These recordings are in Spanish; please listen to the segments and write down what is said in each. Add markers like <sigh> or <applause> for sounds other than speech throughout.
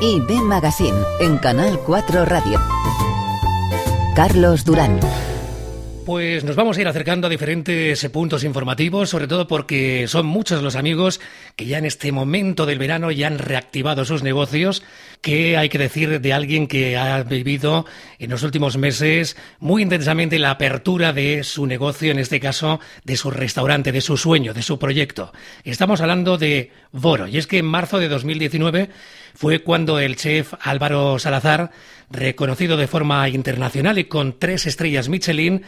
IB Magazine en Canal 4 Radio. Carlos Durán. Pues nos vamos a ir acercando a diferentes puntos informativos, sobre todo porque son muchos los amigos que ya en este momento del verano ya han reactivado sus negocios. Que hay que decir de alguien que ha vivido en los últimos meses muy intensamente la apertura de su negocio, en este caso de su restaurante, de su sueño, de su proyecto? Estamos hablando de Boro, y es que en marzo de 2019 fue cuando el chef Álvaro Salazar, reconocido de forma internacional y con tres estrellas Michelin,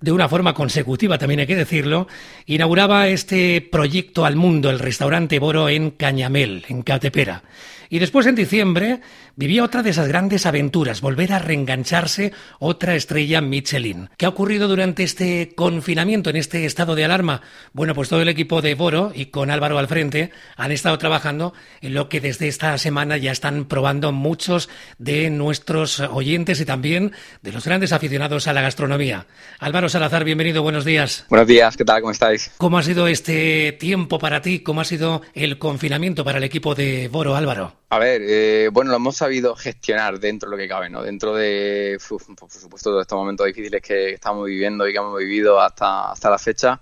de una forma consecutiva, también hay que decirlo, inauguraba este proyecto al mundo, el restaurante Boro en Cañamel, en Catepera. Y después, en diciembre, vivía otra de esas grandes aventuras, volver a reengancharse otra estrella Michelin. ¿Qué ha ocurrido durante este confinamiento, en este estado de alarma? Bueno, pues todo el equipo de Boro y con Álvaro al frente han estado trabajando en lo que desde esta semana ya están probando muchos de nuestros oyentes y también de los grandes aficionados a la gastronomía. Álvaro Salazar, bienvenido, buenos días. Buenos días, ¿qué tal? ¿Cómo estáis? ¿Cómo ha sido este tiempo para ti? ¿Cómo ha sido el confinamiento para el equipo de Boro, Álvaro? A ver, eh, bueno, lo hemos sabido gestionar dentro de lo que cabe, ¿no? Dentro de, por supuesto, de estos momentos difíciles que estamos viviendo y que hemos vivido hasta, hasta la fecha,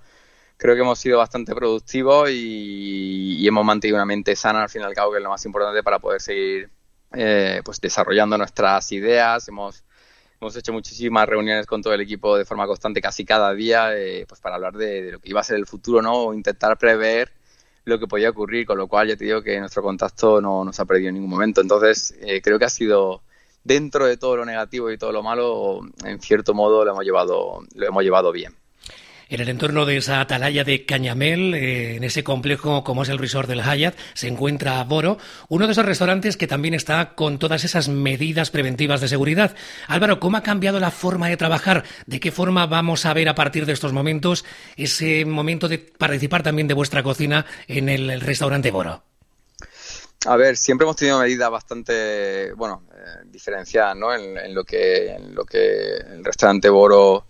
creo que hemos sido bastante productivos y, hemos mantenido una mente sana, al fin y al cabo, que es lo más importante para poder seguir eh, pues desarrollando nuestras ideas. Hemos, hemos hecho muchísimas reuniones con todo el equipo de forma constante, casi cada día, eh, pues para hablar de, lo que iba a ser el futuro, ¿no? O intentar prever lo que podía ocurrir, con lo cual ya te digo que nuestro contacto no nos ha perdido en ningún momento. Entonces, eh, creo que ha sido dentro de todo lo negativo y todo lo malo, en cierto modo lo hemos llevado, lo hemos llevado bien en el entorno de esa atalaya de Cañamel, eh, en ese complejo como es el resort del Hyatt, se encuentra Boro, uno de esos restaurantes que también está con todas esas medidas preventivas de seguridad. Álvaro, ¿cómo ha cambiado la forma de trabajar? ¿De qué forma vamos a ver a partir de estos momentos ese momento de participar también de vuestra cocina en el, restaurante Boro? A ver, siempre hemos tenido medidas bastante, bueno, eh, diferenciadas, ¿no? En, lo que, en lo que el restaurante Boro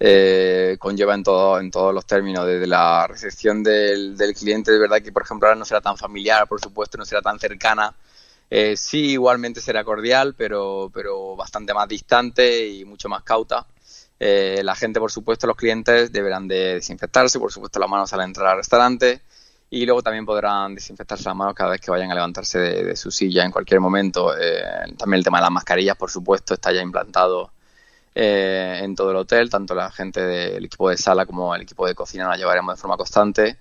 eh, conlleva en, todo, en todos los términos, desde la recepción del, cliente, de verdad que por ejemplo ahora no será tan familiar, por supuesto, no será tan cercana, eh, sí igualmente será cordial, pero, pero bastante más distante y mucho más cauta. Eh, la gente, por supuesto, los clientes deberán de desinfectarse, por supuesto, las manos al entrar al restaurante y luego también podrán desinfectarse las manos cada vez que vayan a levantarse de, de su silla en cualquier momento. Eh, también el tema de las mascarillas, por supuesto, está ya implantado eh, en todo el hotel, tanto la gente del equipo de sala como el equipo de cocina la llevaremos de forma constante.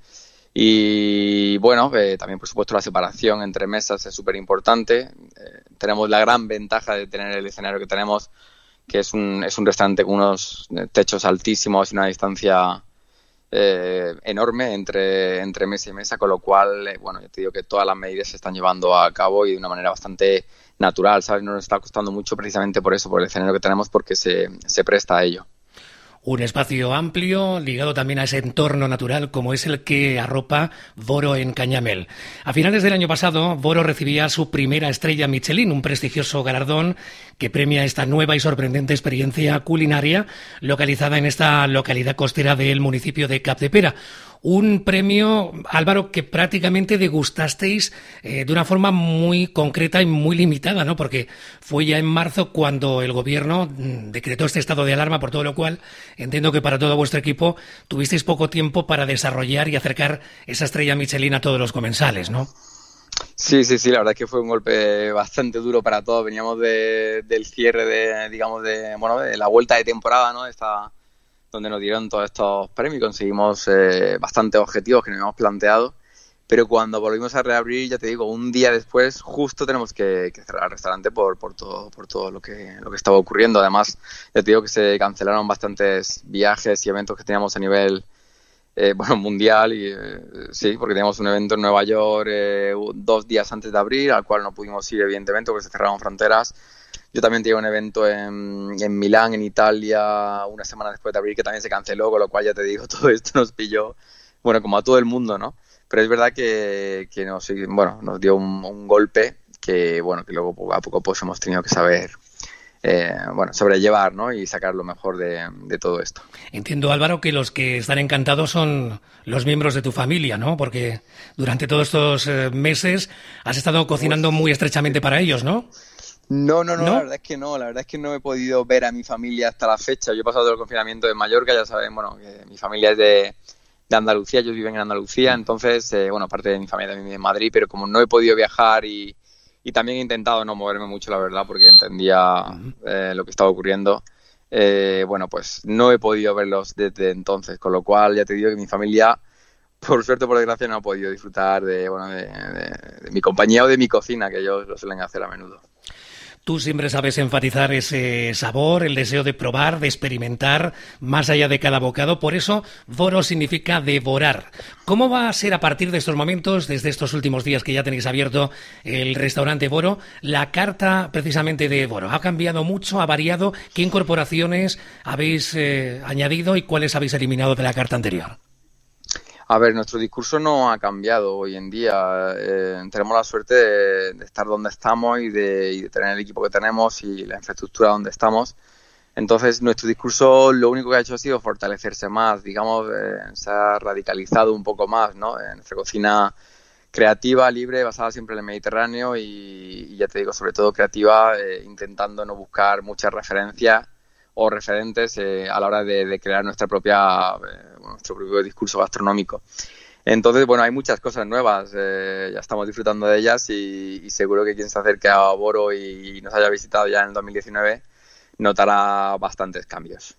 Y bueno, eh, también por supuesto la separación entre mesas es súper importante. Eh, tenemos la gran ventaja de tener el escenario que tenemos, que es un, es un restaurante con unos techos altísimos y una distancia enorme entre, entre mesa y mesa, con lo cual, bueno, yo te digo que todas las medidas se están llevando a cabo y de una manera bastante natural, ¿sabes? No nos está costando mucho precisamente por eso, por el escenario que tenemos, porque se, se presta a ello un espacio amplio ligado también a ese entorno natural como es el que arropa Boro en Cañamel. A finales del año pasado, Boro recibía su primera estrella Michelin, un prestigioso galardón que premia esta nueva y sorprendente experiencia culinaria localizada en esta localidad costera del municipio de Capdepera un premio, Álvaro, que prácticamente degustasteis eh, de una forma muy concreta y muy limitada, ¿no? Porque fue ya en marzo cuando el gobierno mm, decretó este estado de alarma, por todo lo cual entiendo que para todo vuestro equipo tuvisteis poco tiempo para desarrollar y acercar esa estrella Michelin a todos los comensales, ¿no? Sí, sí, sí, la verdad es que fue un golpe bastante duro para todos. Veníamos del cierre de, digamos, de, bueno, de la vuelta de temporada, ¿no? Esta, donde nos dieron todos estos premios y conseguimos eh, bastantes objetivos que nos habíamos planteado. Pero cuando volvimos a reabrir, ya te digo, un día después, justo tenemos que, cerrar el restaurante por, por todo, por todo lo que, lo que estaba ocurriendo. Además, ya te digo que se cancelaron bastantes viajes y eventos que teníamos a nivel eh, <laughs> bueno, mundial. Y, eh, sí, porque teníamos un evento en Nueva York eh, dos días antes de abrir, al cual no pudimos ir, evidentemente, porque se cerraron fronteras yo también tenía un evento en, en Milán, en Italia, una semana después de abrir, que también se canceló, con lo cual ya te digo, <laughs> todo esto nos pilló, bueno, como a todo el mundo, ¿no? Pero es verdad que, que nos, bueno, nos dio un, golpe que, bueno, que luego poco a poco pues hemos tenido que saber eh, bueno, sobrellevar ¿no? y sacar lo mejor de, todo esto. Entiendo, Álvaro, que los que están encantados son los miembros de tu familia, ¿no? Porque durante todos estos eh, meses has estado cocinando muy estrechamente para ellos, ¿no? No, no, no, la verdad es que no, la verdad es que no he podido ver a mi familia hasta la fecha. Yo he pasado el confinamiento en Mallorca, ya saben, bueno, que mi familia es de, Andalucía, ellos viven en Andalucía, mm. entonces, eh, bueno, parte de mi familia también vive en Madrid, pero como no he podido viajar y, y también he intentado no moverme mucho, la verdad, porque entendía eh, lo que estaba ocurriendo. Eh, bueno, pues no he podido verlos desde entonces, con lo cual ya te digo que mi familia, por suerte por desgracia, no ha podido disfrutar de, bueno, de mi compañía o de mi cocina, que ellos lo suelen hacer a menudo. Tú siempre sabes enfatizar ese sabor, el deseo de probar, de experimentar, más allá de cada bocado. Por eso, Boro significa devorar. ¿Cómo va a ser a partir de estos momentos, desde estos últimos días que ya tenéis abierto el restaurante Boro, la carta precisamente de Boro? ¿Ha cambiado mucho? ¿Ha variado? ¿Qué incorporaciones habéis eh, añadido y cuáles habéis eliminado de la carta anterior? A ver, nuestro discurso no ha cambiado hoy en día. Eh, tenemos la suerte de, estar donde estamos y de, tener el equipo que tenemos y la infraestructura donde estamos. Entonces, nuestro discurso lo único que ha hecho ha sido fortalecerse más, digamos, eh, se ha radicalizado un poco más, ¿no? En nuestra cocina creativa, libre, basada siempre en el Mediterráneo y, ya te digo, sobre todo creativa, eh, intentando no buscar muchas referencias o referentes eh, a la hora de, crear nuestra propia, eh, nuestro propio discurso gastronómico. Entonces, bueno, hay muchas cosas nuevas, eh, ya estamos disfrutando de ellas y, seguro que quien se acerque a Boro y nos haya visitado ya en el 2019 notará bastantes cambios.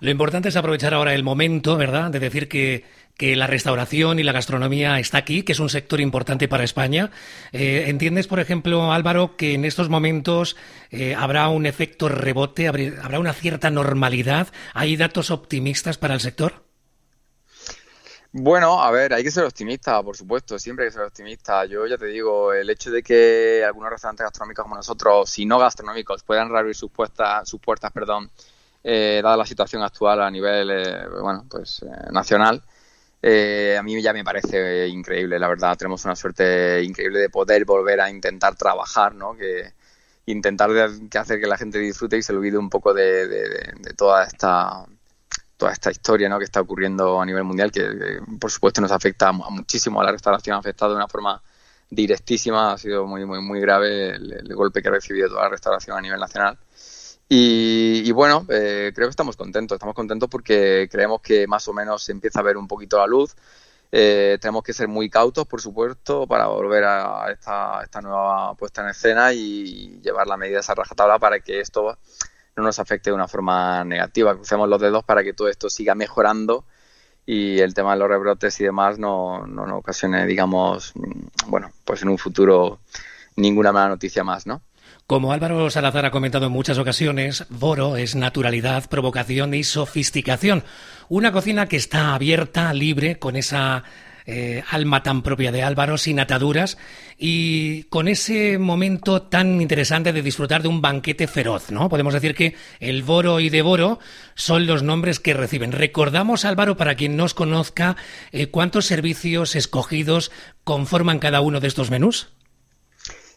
Lo importante es aprovechar ahora el momento, ¿verdad?, de decir que que la restauración y la gastronomía está aquí, que es un sector importante para España. Eh, ¿Entiendes, por ejemplo, Álvaro, que en estos momentos eh, habrá un efecto rebote, habrá una cierta normalidad? ¿Hay datos optimistas para el sector? Bueno, a ver, hay que ser optimista, por supuesto, siempre hay que ser optimista. Yo ya te digo, el hecho de que algunos restaurantes gastronómicos como nosotros, si no gastronómicos, puedan reabrir sus puertas, sus puertas, perdón, eh, dada la situación actual a nivel, bueno, pues nacional, eh, a mí ya me parece increíble, la verdad. Tenemos una suerte increíble de poder volver a intentar trabajar, ¿no? Que intentar que hacer que la gente disfrute y se olvide un poco de, toda esta toda esta historia ¿no? que está ocurriendo a nivel mundial, que, por supuesto nos afecta muchísimo a la restauración, ha afectado de una forma directísima, ha sido muy muy muy grave el golpe que ha recibido toda la restauración a nivel nacional. Y, bueno, eh, creo que estamos contentos, estamos contentos porque creemos que más o menos se empieza a ver un poquito la luz. Eh, tenemos que ser muy cautos, por supuesto, para volver a esta, nueva puesta en escena y llevar la medida esa rajatabla para que esto no nos afecte de una forma negativa. Crucemos los dedos para que todo esto siga mejorando y el tema de los rebrotes y demás no, no, no ocasione, digamos, bueno, pues en un futuro ninguna mala noticia más, ¿no? Como Álvaro Salazar ha comentado en muchas ocasiones, Boro es naturalidad, provocación y sofisticación. Una cocina que está abierta, libre, con esa eh, alma tan propia de Álvaro, sin ataduras y con ese momento tan interesante de disfrutar de un banquete feroz, ¿no? Podemos decir que el Boro y Devoro son los nombres que reciben. Recordamos, Álvaro, para quien no os conozca, eh, cuántos servicios escogidos conforman cada uno de estos menús.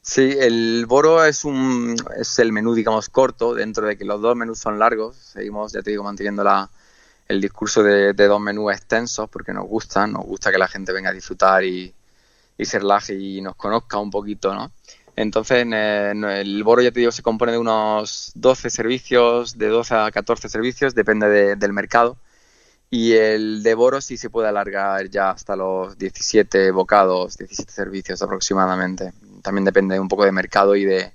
Sí, el boro es un es el menú, digamos, corto, dentro de que los dos menús son largos. Seguimos, ya te digo, manteniendo la, el discurso de, dos menús extensos porque nos gusta, nos gusta que la gente venga a disfrutar y, y se relaje y nos conozca un poquito, ¿no? Entonces, el boro, ya te digo, se compone de unos 12 servicios, de 12 a 14 servicios, depende del mercado. Y el de boro sí se puede alargar ya hasta los 17 bocados, 17 servicios aproximadamente también depende un poco de mercado y de,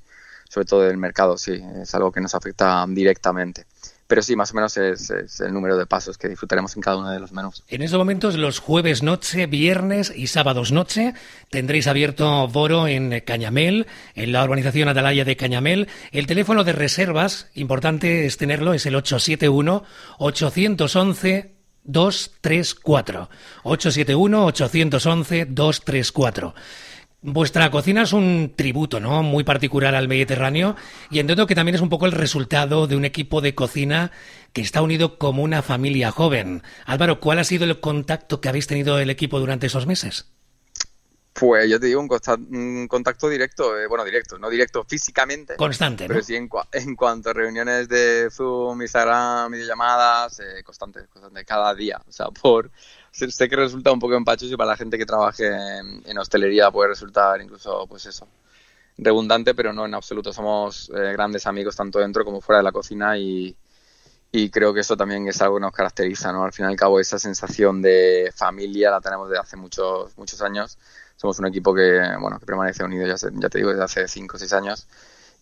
sobre todo del mercado, sí, es algo que nos afecta directamente. Pero sí, más o menos es, el número de pasos que disfrutaremos en cada uno de los menús. En estos momentos, los jueves noche, viernes y sábados noche, tendréis abierto Boro en Cañamel, en la urbanización Atalaya de Cañamel. El teléfono de reservas, importante es tenerlo, es el 871 811 234. 871 811 234. Vuestra cocina es un tributo, ¿no? Muy particular al Mediterráneo y entiendo que también es un poco el resultado de un equipo de cocina que está unido como una familia joven. Álvaro, ¿cuál ha sido el contacto que habéis tenido el equipo durante esos meses? Pues yo te digo, un, contacto directo, eh, bueno, directo, no directo físicamente. Constante, ¿no? Pero sí en, en, cuanto a reuniones de Zoom, Instagram, videollamadas, eh, constante, constante, cada día. O sea, por sé que resulta un poco empachoso y para la gente que trabaje en, hostelería puede resultar incluso, pues eso, redundante, pero no en absoluto. Somos eh, grandes amigos tanto dentro como fuera de la cocina y, y creo que eso también es algo que nos caracteriza, ¿no? Al fin y al cabo esa sensación de familia la tenemos desde hace muchos muchos años. Somos un equipo que, bueno, que permanece unido ya, ya te digo desde hace 5 o 6 años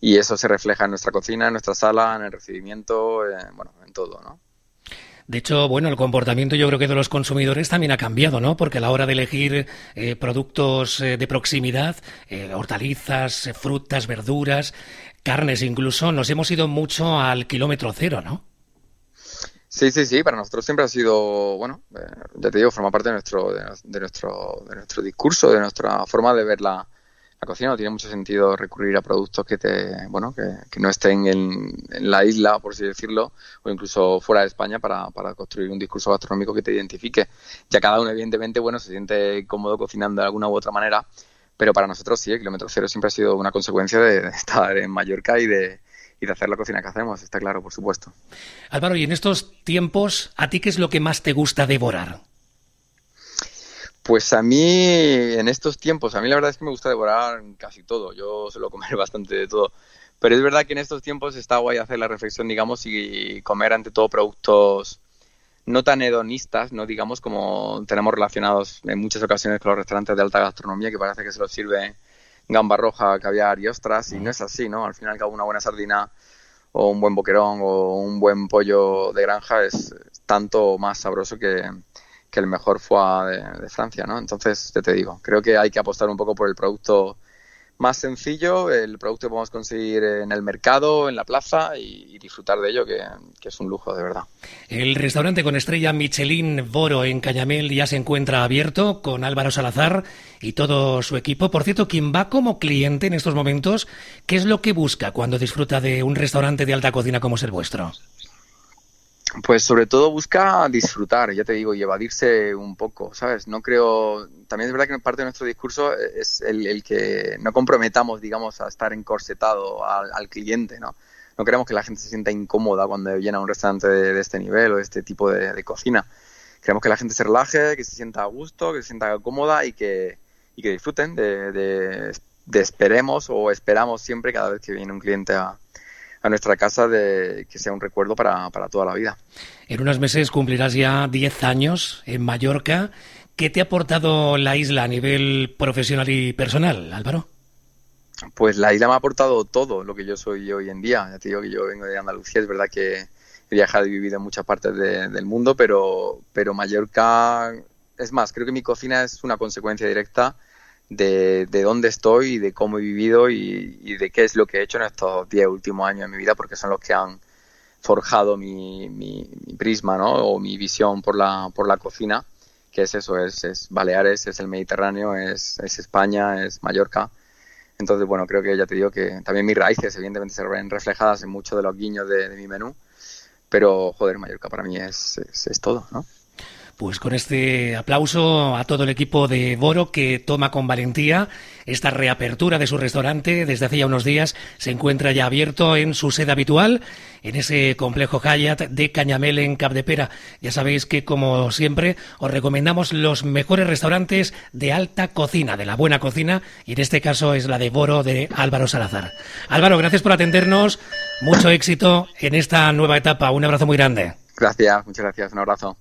y eso se refleja en nuestra cocina, en nuestra sala, en el recibimiento, bueno, en todo, ¿no? De hecho, bueno, el comportamiento yo creo que de los consumidores también ha cambiado, ¿no? Porque a la hora de elegir eh, productos eh, de proximidad, eh, hortalizas, frutas, verduras, carnes incluso, nos hemos ido mucho al kilómetro cero, ¿no? Sí, sí, sí, para nosotros siempre ha sido, bueno, ya te digo, forma parte de nuestro, de, nuestro, de nuestro discurso, de nuestra forma de ver la, cocina. No tiene mucho sentido recurrir a productos que te bueno que, no estén en, la isla por así decirlo o incluso fuera de España para, para, construir un discurso gastronómico que te identifique. Ya cada uno evidentemente bueno se siente cómodo cocinando de alguna u otra manera pero para nosotros sí el kilómetro cero siempre ha sido una consecuencia de, estar en Mallorca y de y de hacer la cocina que hacemos, está claro, por supuesto. Álvaro, y en estos tiempos, ¿a ti qué es lo que más te gusta devorar? Pues a mí, en estos tiempos, a mí la verdad es que me gusta devorar casi todo. Yo suelo comer <laughs> bastante de todo. Pero es verdad que en estos tiempos está guay hacer la reflexión, digamos, y comer ante todo productos no tan hedonistas, no digamos como tenemos relacionados en muchas ocasiones con los restaurantes de alta gastronomía, que parece que se los sirve gamba roja, caviar y ostras, y no es así, ¿no? Al final cabo una buena sardina o un buen boquerón o un buen pollo de granja es tanto más sabroso que, que el mejor foie de, Francia, ¿no? Entonces, te, te digo, creo que hay que apostar un poco por el producto más sencillo, el producto que podemos conseguir en el mercado, en la plaza y, disfrutar de ello, que, que, es un lujo de verdad. El restaurante con estrella Michelin Boro en Cañamel ya se encuentra abierto con Álvaro Salazar y todo su equipo. Por cierto, quien va como cliente en estos momentos, ¿qué es lo que busca cuando disfruta de un restaurante de alta cocina como es el vuestro? Pues sobre todo busca disfrutar, ya te digo, y evadirse un poco, ¿sabes? No creo, también es verdad que parte de nuestro discurso es el, que no comprometamos, digamos, a estar encorsetado al, cliente, ¿no? No queremos que la gente se sienta incómoda cuando viene a un restaurante de, este nivel o de este tipo de, cocina. Queremos que la gente se relaje, que se sienta a gusto, que se sienta cómoda y que, y que disfruten de, de esperemos o esperamos siempre cada vez que viene un cliente a, a nuestra casa de que sea un recuerdo para, para toda la vida. En unos meses cumplirás ya 10 años en Mallorca. ¿Qué te ha aportado la isla a nivel profesional y personal, Álvaro? Pues la isla me ha aportado todo lo que yo soy hoy en día. Ya te digo que yo vengo de Andalucía, es verdad que he viajado y vivido en muchas partes del mundo, pero, pero Mallorca, es más, creo que mi cocina es una consecuencia directa de, de, dónde estoy y de cómo he vivido y, de qué es lo que he hecho en estos 10 últimos años de mi vida, porque son los que han forjado mi, mi, prisma ¿no? o mi visión por la, por la cocina, que es eso, es, es Baleares, es el Mediterráneo, es, es España, es Mallorca. Entonces, bueno, creo que ya te digo que también mis raíces evidentemente se ven reflejadas en muchos de los guiños de, de mi menú, pero joder, Mallorca para mí es, es todo, ¿no? Pues con este aplauso a todo el equipo de Boro que toma con valentía esta reapertura de su restaurante desde hace ya unos días se encuentra ya abierto en su sede habitual en ese complejo Hayat de Cañamel en Capdepera. Ya sabéis que como siempre os recomendamos los mejores restaurantes de alta cocina, de la buena cocina y en este caso es la de Boro de Álvaro Salazar. Álvaro, gracias por atendernos. Mucho éxito en esta nueva etapa. Un abrazo muy grande. Gracias, muchas gracias. Un abrazo.